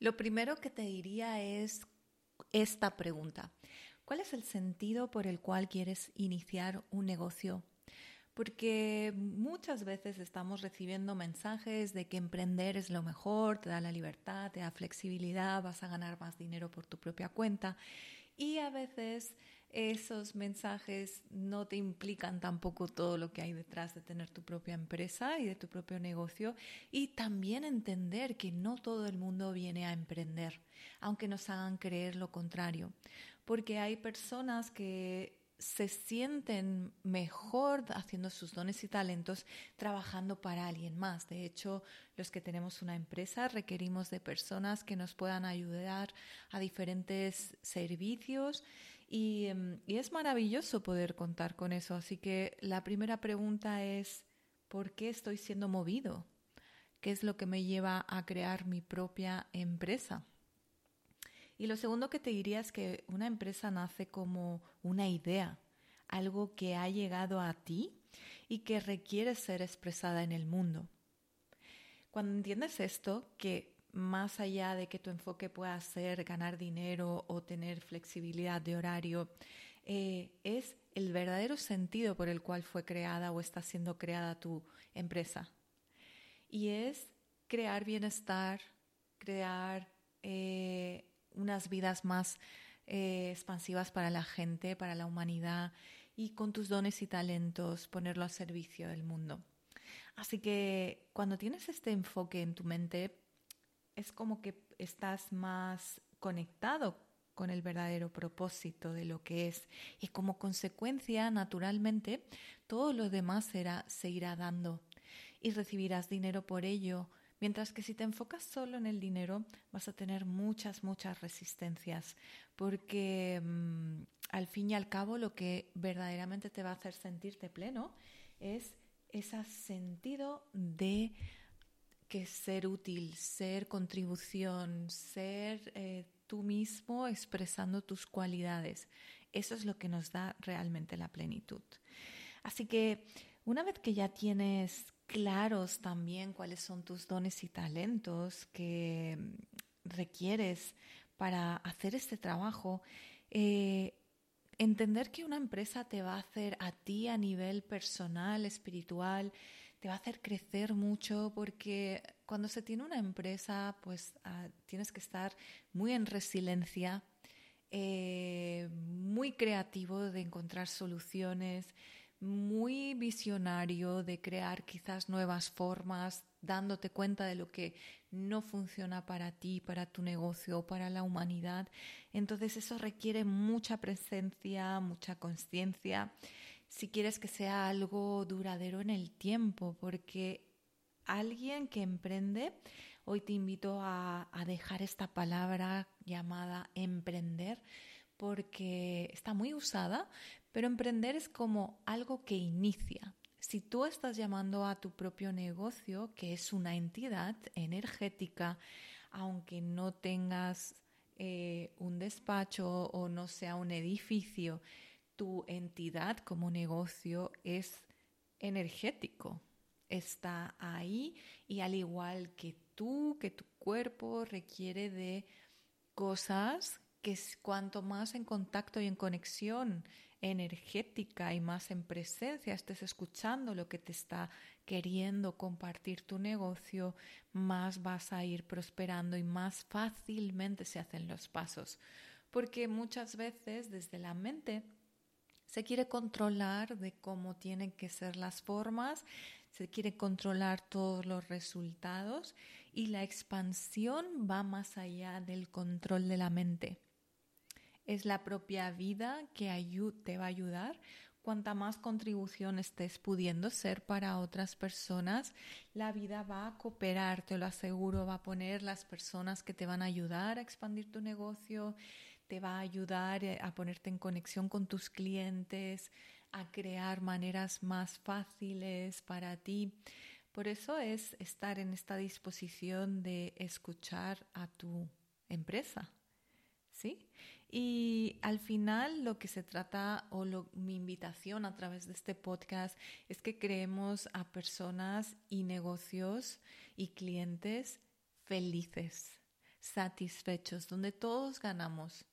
Lo primero que te diría es esta pregunta. ¿Cuál es el sentido por el cual quieres iniciar un negocio? Porque muchas veces estamos recibiendo mensajes de que emprender es lo mejor, te da la libertad, te da flexibilidad, vas a ganar más dinero por tu propia cuenta. Y a veces esos mensajes no te implican tampoco todo lo que hay detrás de tener tu propia empresa y de tu propio negocio y también entender que no todo el mundo viene a emprender, aunque nos hagan creer lo contrario, porque hay personas que se sienten mejor haciendo sus dones y talentos trabajando para alguien más. De hecho, los que tenemos una empresa requerimos de personas que nos puedan ayudar a diferentes servicios Em, y, es maravilloso poder contar con eso. Así que la primera pregunta es, ¿por qué estoy siendo movido? ¿Qué es lo que me lleva a crear mi propia empresa? Y lo segundo que te diría es que una empresa nace como una idea, algo que ha llegado a ti y que requiere ser expresada en el mundo. Cuando entiendes esto, que más allá de que tu enfoque pueda ser ganar dinero o tener flexibilidad de horario, eh, es el verdadero sentido por el cual fue creada o está siendo creada tu empresa. Y es crear bienestar, crear eh, unas vidas más eh, expansivas para la gente, para la humanidad y con tus dones y talentos ponerlo a servicio del mundo. Así que cuando tienes este enfoque en tu mente, es como que estás más conectado con el verdadero propósito de lo que es. Y como consecuencia, naturalmente, todo lo demás será, se irá dando y recibirás dinero por ello, mientras que si te enfocas solo en el dinero vas a tener muchas, muchas resistencias, porque mm, al fin y al cabo lo que verdaderamente te va a hacer sentirte pleno es ese sentido de que ser útil, ser contribución, ser eh, tú mismo expresando tus cualidades. Eso es lo que nos da realmente la plenitud. Así que una vez que ya tienes claros también cuáles son tus dones y talentos que requieres para hacer este trabajo, eh, entender que una empresa te va a hacer a ti a nivel personal, espiritual, te va a hacer crecer mucho porque cuando se tiene una empresa, pues ah, tienes que estar muy en resiliencia, eh, muy creativo de encontrar soluciones, muy visionario de crear quizás nuevas formas, dándote cuenta de lo que no funciona para ti, para tu negocio, para la humanidad. Entonces eso requiere mucha presencia, mucha conciencia si quieres que sea algo duradero en el tiempo, porque alguien que emprende, hoy te invito a, dejar esta palabra llamada emprender, porque está muy usada, pero emprender es como algo que inicia. Si tú estás llamando a tu propio negocio, que es una entidad energética, aunque no tengas eh, un despacho o no sea un edificio, tu entidad como negocio es energético, está ahí y al igual que tú, que tu cuerpo requiere de cosas que cuanto más en contacto y en conexión energética y más en presencia estés escuchando lo que te está queriendo compartir tu negocio, más vas a ir prosperando y más fácilmente se hacen los pasos. Porque muchas veces desde la mente se quiere controlar de cómo tienen que ser las formas, se quiere controlar todos los resultados y la expansión va más allá del control de la mente. Es la propia vida que te va a ayudar. Cuanta más contribución estés pudiendo ser para otras personas, la vida va a cooperar, te lo aseguro, va a poner las personas que te van a ayudar a expandir tu negocio, te va a ayudar eh, a ponerte en conexión con tus clientes, a crear maneras más fáciles para ti. Por eso es estar en esta disposición de escuchar a tu empresa. ¿Sí? Y al final lo que se trata o mi invitación a través de este podcast es que creemos a personas y negocios y clientes felices, satisfechos, donde todos ganamos,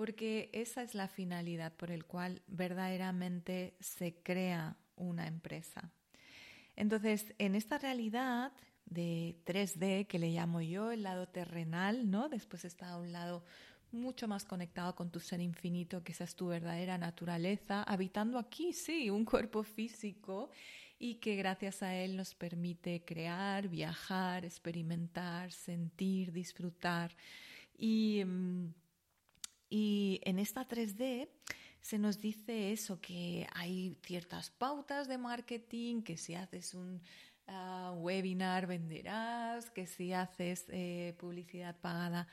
porque esa es la finalidad por el cual verdaderamente se crea una empresa. Entonces, en esta realidad de 3D que le llamo yo, el lado terrenal, ¿no? Después está un lado mucho más conectado con tu ser infinito, que esa es tu verdadera naturaleza, habitando aquí, sí, un cuerpo físico y que gracias a él nos permite crear, viajar, experimentar, sentir, disfrutar. Y, mm, y en esta 3D se nos dice eso, que hay ciertas pautas de marketing, que si haces un ah, webinar venderás, que si haces eh, publicidad pagada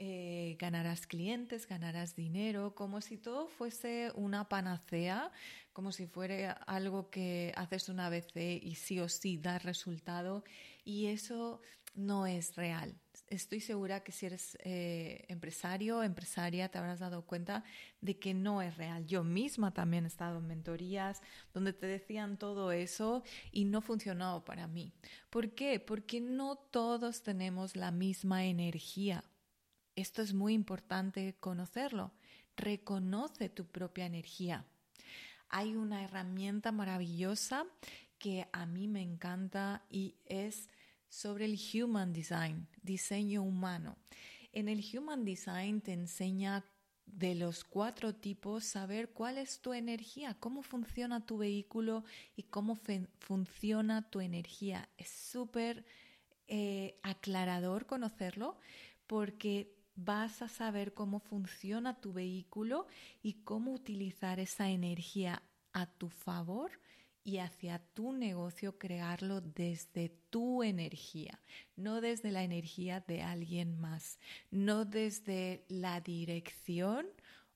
eh, ganarás clientes, ganarás dinero, como si todo fuese una panacea, como si fuera algo que haces una vez y sí o sí da resultado. Y eso no es real. Estoy segura que si eres eh, empresario, empresaria, te habrás dado cuenta de que no es real. Yo misma también he estado en mentorías donde te decían todo eso y no funcionó para mí. ¿Por qué? Porque no todos tenemos la misma energía. Esto es muy importante conocerlo. Reconoce tu propia energía. Hay una herramienta maravillosa que a mí me encanta y es sobre el Human Design, diseño humano. En el Human Design te enseña de los cuatro tipos saber cuál es tu energía, cómo funciona tu vehículo y cómo funciona tu energía. Es súper eh, aclarador conocerlo porque vas a saber cómo funciona tu vehículo y cómo utilizar esa energía a tu favor y hacia tu negocio crearlo desde tu energía, no desde la energía de alguien más, no desde la dirección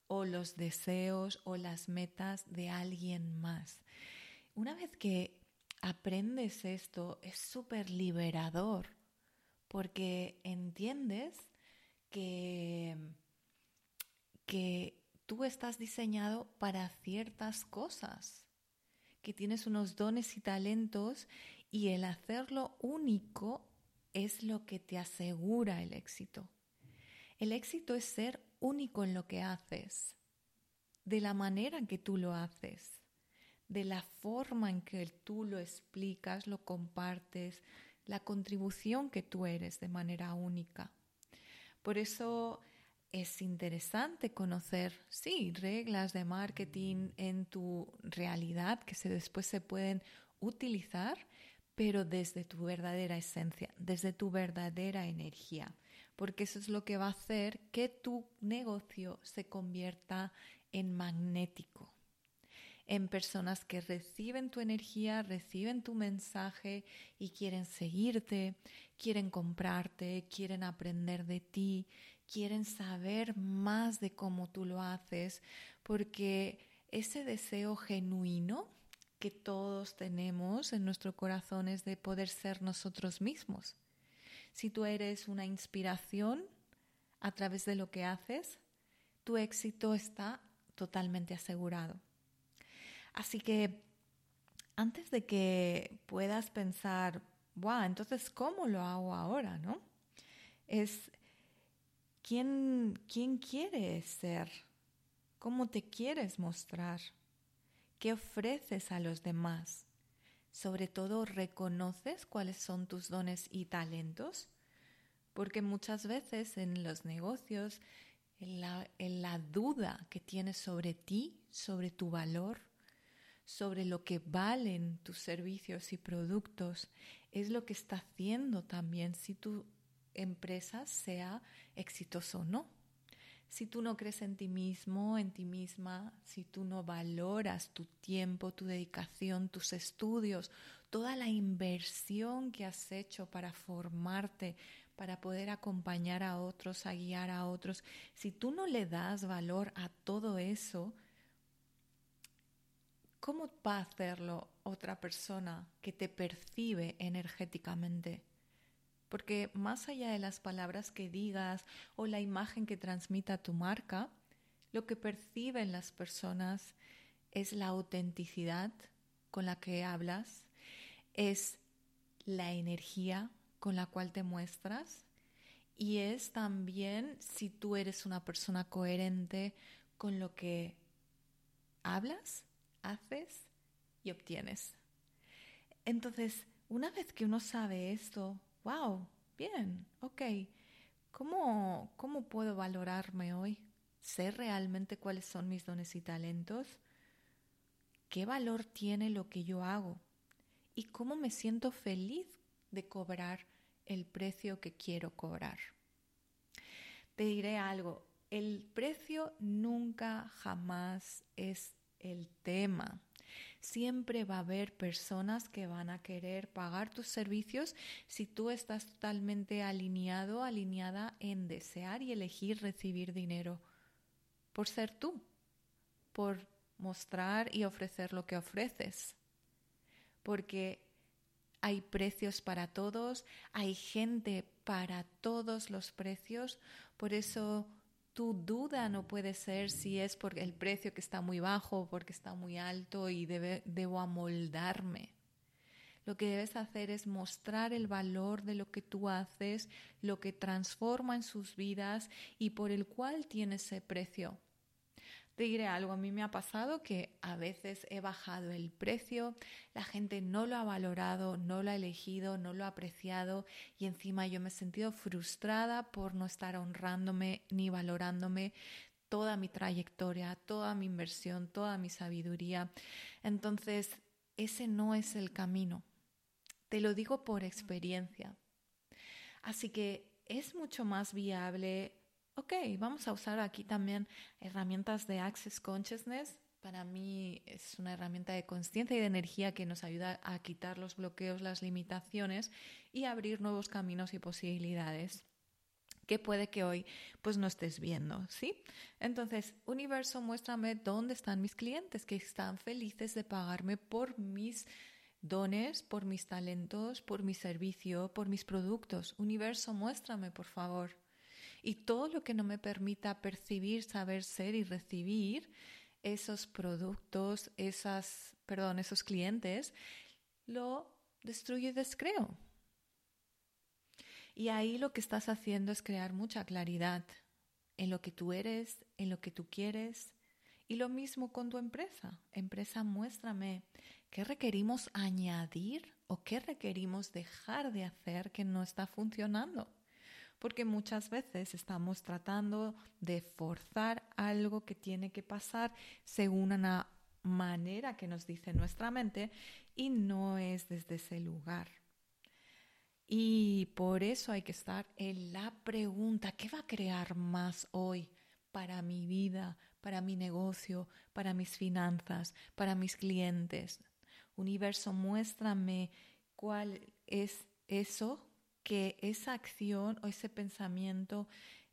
o los deseos o las metas de alguien más. Una vez que aprendes esto es súper liberador porque entiendes que, que tú estás diseñado para ciertas cosas, que tienes unos dones y talentos y el hacerlo único es lo que te asegura el éxito. El éxito es ser único en lo que haces, de la manera en que tú lo haces, de la forma en que tú lo explicas, lo compartes, la contribución que tú eres de manera única. Por eso es interesante conocer, sí, reglas de marketing en tu realidad que después se pueden utilizar, pero desde tu verdadera esencia, desde tu verdadera energía, porque eso es lo que va a hacer que tu negocio se convierta en magnético en personas que reciben tu energía, reciben tu mensaje y quieren seguirte, quieren comprarte, quieren aprender de ti, quieren saber más de cómo tú lo haces, porque ese deseo genuino que todos tenemos en nuestro corazón es de poder ser nosotros mismos. Si tú eres una inspiración a través de lo que haces, tu éxito está totalmente asegurado. Así que antes de que puedas pensar, wow, entonces, ¿cómo lo hago ahora? ¿No? Es quién, quién quieres ser, cómo te quieres mostrar, qué ofreces a los demás. Sobre todo, reconoces cuáles son tus dones y talentos, porque muchas veces en los negocios, en la, en la duda que tienes sobre ti, sobre tu valor, sobre lo que valen tus servicios y productos es lo que está haciendo también. Si tu empresa sea exitoso o no. Si tú no crees en ti mismo, en ti misma, si tú no valoras tu tiempo, tu dedicación, tus estudios, toda la inversión que has hecho para formarte, para poder acompañar a otros, a guiar a otros, si tú no le das valor a todo eso, ¿cómo va a hacerlo otra persona que te percibe energéticamente? Porque más allá de las palabras que digas o la imagen que transmita tu marca, lo que perciben las personas es la autenticidad con la que hablas, es la energía con la cual te muestras y es también si tú eres una persona coherente con lo que hablas, haces y obtienes. Entonces, una vez que uno sabe esto, wow, bien, ok, ¿cómo, cómo puedo valorarme hoy? ¿Sé realmente cuáles son mis dones y talentos? ¿Qué valor tiene lo que yo hago? ¿Y cómo me siento feliz de cobrar el precio que quiero cobrar? Te diré algo, el precio nunca jamás es el tema. Siempre va a haber personas que van a querer pagar tus servicios si tú estás totalmente alineado, alineada en desear y elegir recibir dinero por ser tú, por mostrar y ofrecer lo que ofreces. Porque hay precios para todos, hay gente para todos los precios, por eso tu duda no puede ser si es por el precio que está muy bajo o porque está muy alto y debo amoldarme. Lo que debes hacer es mostrar el valor de lo que tú haces, lo que transforma en sus vidas y por el cual tiene ese precio. Te diré algo, a mí me ha pasado que a veces he bajado el precio, la gente no lo ha valorado, no lo ha elegido, no lo ha apreciado y encima yo me he sentido frustrada por no estar honrándome ni valorándome toda mi trayectoria, toda mi inversión, toda mi sabiduría. Entonces, ese no es el camino. Te lo digo por experiencia. Así que es mucho más viable ok, vamos a usar aquí también herramientas de Access Consciousness. Para mí es una herramienta de conciencia y de energía que nos ayuda a quitar los bloqueos, las limitaciones y abrir nuevos caminos y posibilidades que puede que hoy pues no estés viendo, ¿sí? Entonces, universo, muéstrame dónde están mis clientes que están felices de pagarme por mis dones, por mis talentos, por mi servicio, por mis productos. Universo, muéstrame, por favor. Y todo lo que no me permita percibir, saber ser y recibir esos productos, esas, perdón, esos clientes, lo destruyo y descreo. Y ahí lo que estás haciendo es crear mucha claridad en lo que tú eres, en lo que tú quieres. Y lo mismo con tu empresa. Empresa, muéstrame qué requerimos añadir o qué requerimos dejar de hacer que no está funcionando porque muchas veces estamos tratando de forzar algo que tiene que pasar según una manera que nos dice nuestra mente y no es desde ese lugar. Y por eso hay que estar en la pregunta, ¿qué va a crear más hoy para mi vida, para mi negocio, para mis finanzas, para mis clientes? Universo, muéstrame cuál es eso que esa acción o ese pensamiento,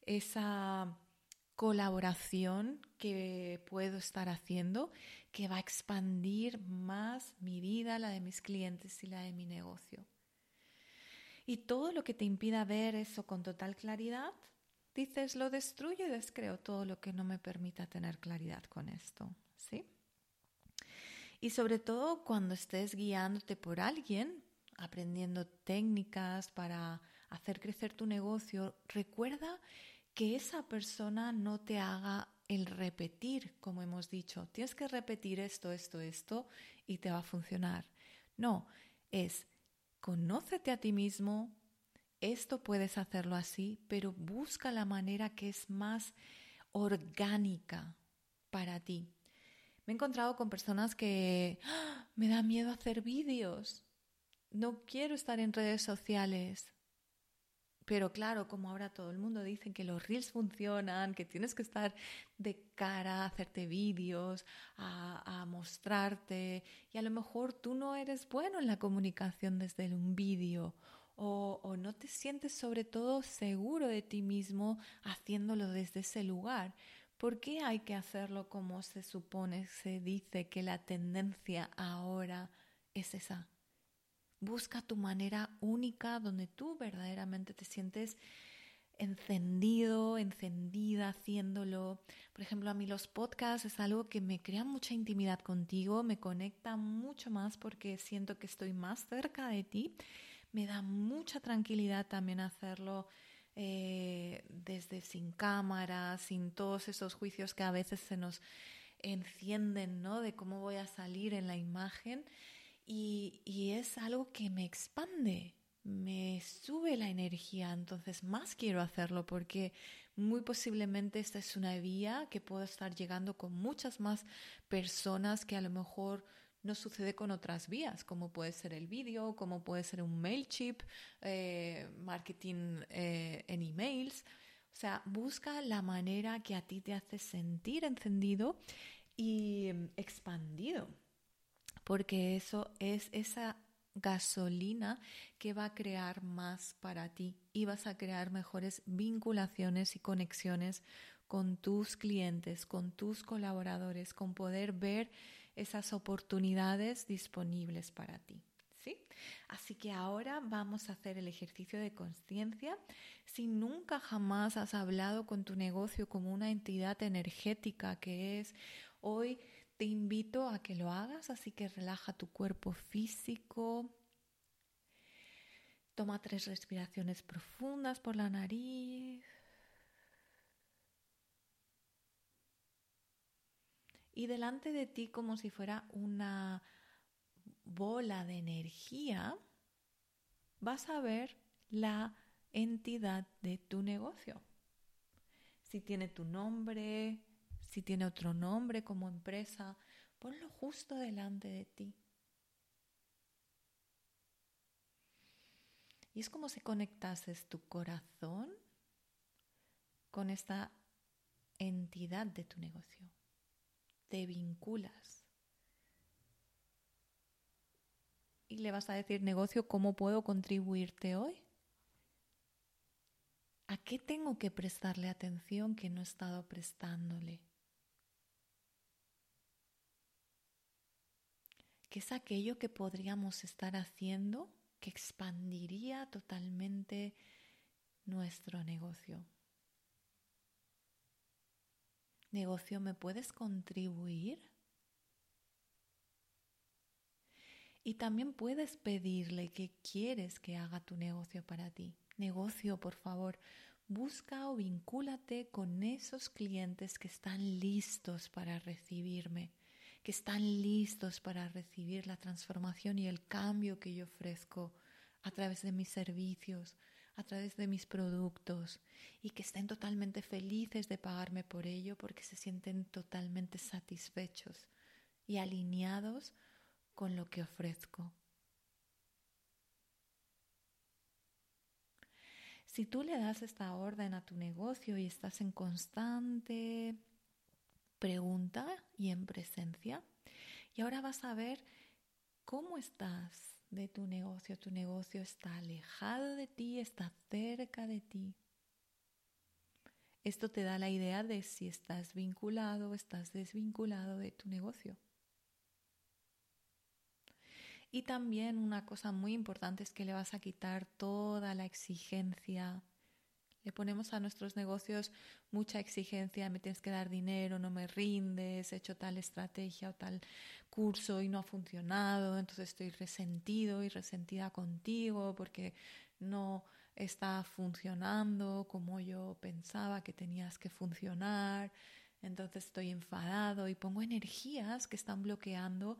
esa colaboración que puedo estar haciendo, que va a expandir más mi vida, la de mis clientes y la de mi negocio. Y todo lo que te impida ver eso con total claridad, dices, lo destruyo y descreo todo lo que no me permita tener claridad con esto, ¿sí? Y sobre todo cuando estés guiándote por alguien, aprendiendo técnicas para hacer crecer tu negocio, recuerda que esa persona no te haga el repetir, como hemos dicho. Tienes que repetir esto, esto, esto y te va a funcionar. No, es conócete a ti mismo, esto puedes hacerlo así, pero busca la manera que es más orgánica para ti. Me he encontrado con personas que ¡Ah! me da miedo hacer vídeos no quiero estar en redes sociales. Pero claro, como ahora todo el mundo dice que los reels funcionan, que tienes que estar de cara, a hacerte vídeos, a, mostrarte, y a lo mejor tú no eres bueno en la comunicación desde un vídeo, o, o no te sientes sobre todo seguro de ti mismo haciéndolo desde ese lugar. ¿Por qué hay que hacerlo como se supone, se dice que la tendencia ahora es esa? Busca tu manera única donde tú verdaderamente te sientes encendido, encendida haciéndolo. Por ejemplo, a mí los podcasts es algo que me crea mucha intimidad contigo, me conecta mucho más porque siento que estoy más cerca de ti. Me da mucha tranquilidad también hacerlo eh, desde sin cámara, sin todos esos juicios que a veces se nos encienden, ¿no? De cómo voy a salir en la imagen. Y, es algo que me expande, me sube la energía, entonces más quiero hacerlo porque muy posiblemente esta es una vía que puedo estar llegando con muchas más personas que a lo mejor no sucede con otras vías, como puede ser el vídeo, como puede ser un MailChimp, eh, marketing eh, en emails. O sea, busca la manera que a ti te hace sentir encendido y expandido, porque eso es esa gasolina que va a crear más para ti y vas a crear mejores vinculaciones y conexiones con tus clientes, con tus colaboradores, con poder ver esas oportunidades disponibles para ti. ¿Sí? Así que ahora vamos a hacer el ejercicio de conciencia. Si nunca jamás has hablado con tu negocio como una entidad energética que es, hoy te invito a que lo hagas, así que relaja tu cuerpo físico. Toma tres respiraciones profundas por la nariz. y delante de ti como si fuera una bola de energía, vas a ver la entidad de tu negocio. Si tiene tu nombre, si tiene otro nombre como empresa, ponlo justo delante de ti. Y es como si conectases tu corazón con esta entidad de tu negocio te vinculas. Y le vas a decir, negocio, ¿cómo puedo contribuirte hoy? ¿A qué tengo que prestarle atención que no he estado prestándole? ¿Qué es aquello que podríamos estar haciendo que expandiría totalmente nuestro negocio? negocio, ¿me puedes contribuir? Y también puedes pedirle qué quieres que haga tu negocio para ti. Negocio, por favor, busca o vincúlate con esos clientes que están listos para recibirme, que están listos para recibir la transformación y el cambio que yo ofrezco a través de mis servicios, a través de mis productos y que estén totalmente felices de pagarme por ello porque se sienten totalmente satisfechos y alineados con lo que ofrezco. Si tú le das esta orden a tu negocio y estás en constante pregunta y en presencia, y ahora vas a ver cómo estás de tu negocio. Tu negocio está alejado de ti, está cerca de ti. Esto te da la idea de si estás vinculado o estás desvinculado de tu negocio. Y también una cosa muy importante es que le vas a quitar toda la exigencia le ponemos a nuestros negocios mucha exigencia, me tienes que dar dinero, no me rindes, he hecho tal estrategia o tal curso y no ha funcionado, entonces estoy resentido y resentida contigo porque no está funcionando como yo pensaba que tenías que funcionar, entonces estoy enfadado y pongo energías que están bloqueando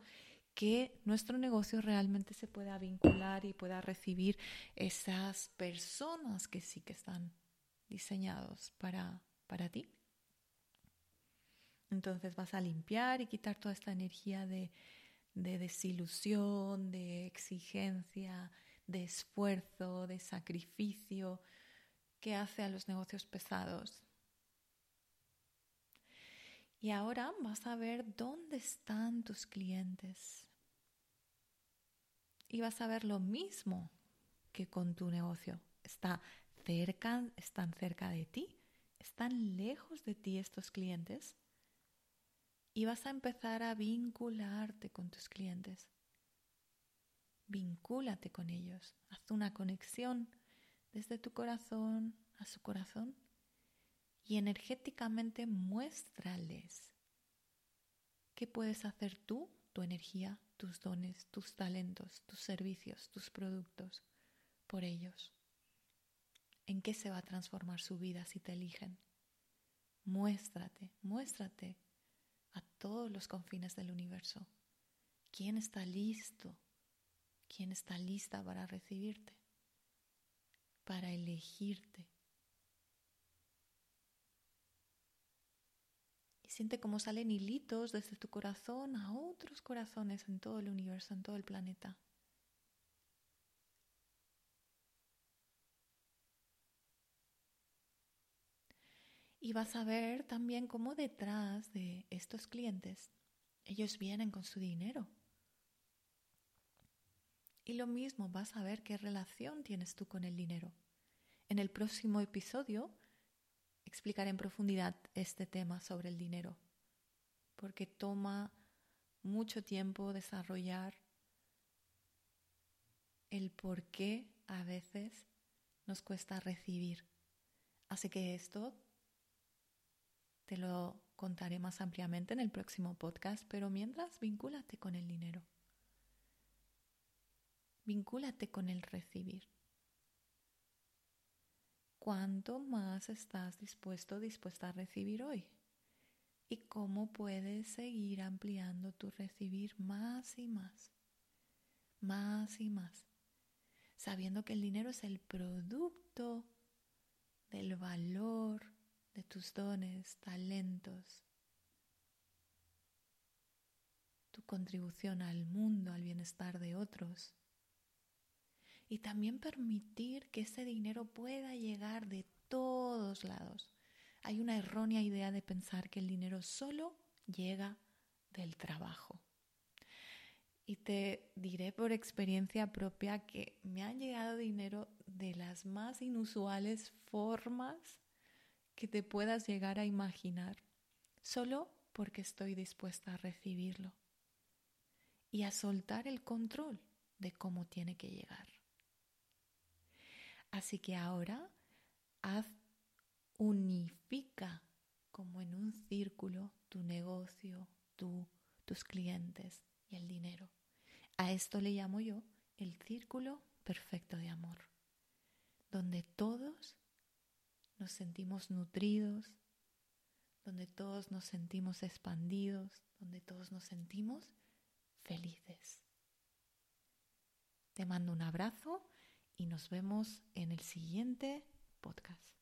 que nuestro negocio realmente se pueda vincular y pueda recibir esas personas que sí que están diseñados para, para ti. Entonces vas a limpiar y quitar toda esta energía de, de desilusión, de exigencia, de esfuerzo, de sacrificio que hace a los negocios pesados. Y ahora vas a ver dónde están tus clientes. Y vas a ver lo mismo que con tu negocio. Está cerca, están cerca de ti, están lejos de ti estos clientes y vas a empezar a vincularte con tus clientes. Vincúlate con ellos, haz una conexión desde tu corazón a su corazón y energéticamente muéstrales qué puedes hacer tú, tu energía, tus dones, tus talentos, tus servicios, tus productos por ellos en qué se va a transformar su vida si te eligen. Muéstrate, muéstrate a todos los confines del universo. ¿Quién está listo? ¿Quién está lista para recibirte? Para elegirte. Y siente cómo salen hilitos desde tu corazón a otros corazones en todo el universo, en todo el planeta. Y vas a ver también cómo detrás de estos clientes ellos vienen con su dinero. Y lo mismo vas a ver qué relación tienes tú con el dinero. En el próximo episodio explicaré en profundidad este tema sobre el dinero, porque toma mucho tiempo desarrollar el por qué a veces nos cuesta recibir. Así que esto te lo contaré más ampliamente en el próximo podcast, pero mientras vincúlate con el dinero. Vincúlate con el recibir. ¿Cuánto más estás dispuesto dispuesta a recibir hoy? ¿Y cómo puedes seguir ampliando tu recibir más y más? Más y más. Sabiendo que el dinero es el producto del valor de tus dones, talentos, tu contribución al mundo, al bienestar de otros. Y también permitir que ese dinero pueda llegar de todos lados. Hay una errónea idea de pensar que el dinero solo llega del trabajo. Y te diré por experiencia propia que me ha llegado dinero de las más inusuales formas que te puedas llegar a imaginar, solo porque estoy dispuesta a recibirlo y a soltar el control de cómo tiene que llegar. Así que ahora haz, unifica como en un círculo tu negocio, tú, tus clientes y el dinero. A esto le llamo yo el círculo perfecto de amor, donde todos nos sentimos nutridos, donde todos nos sentimos expandidos, donde todos nos sentimos felices. Te mando un abrazo y nos vemos en el siguiente podcast.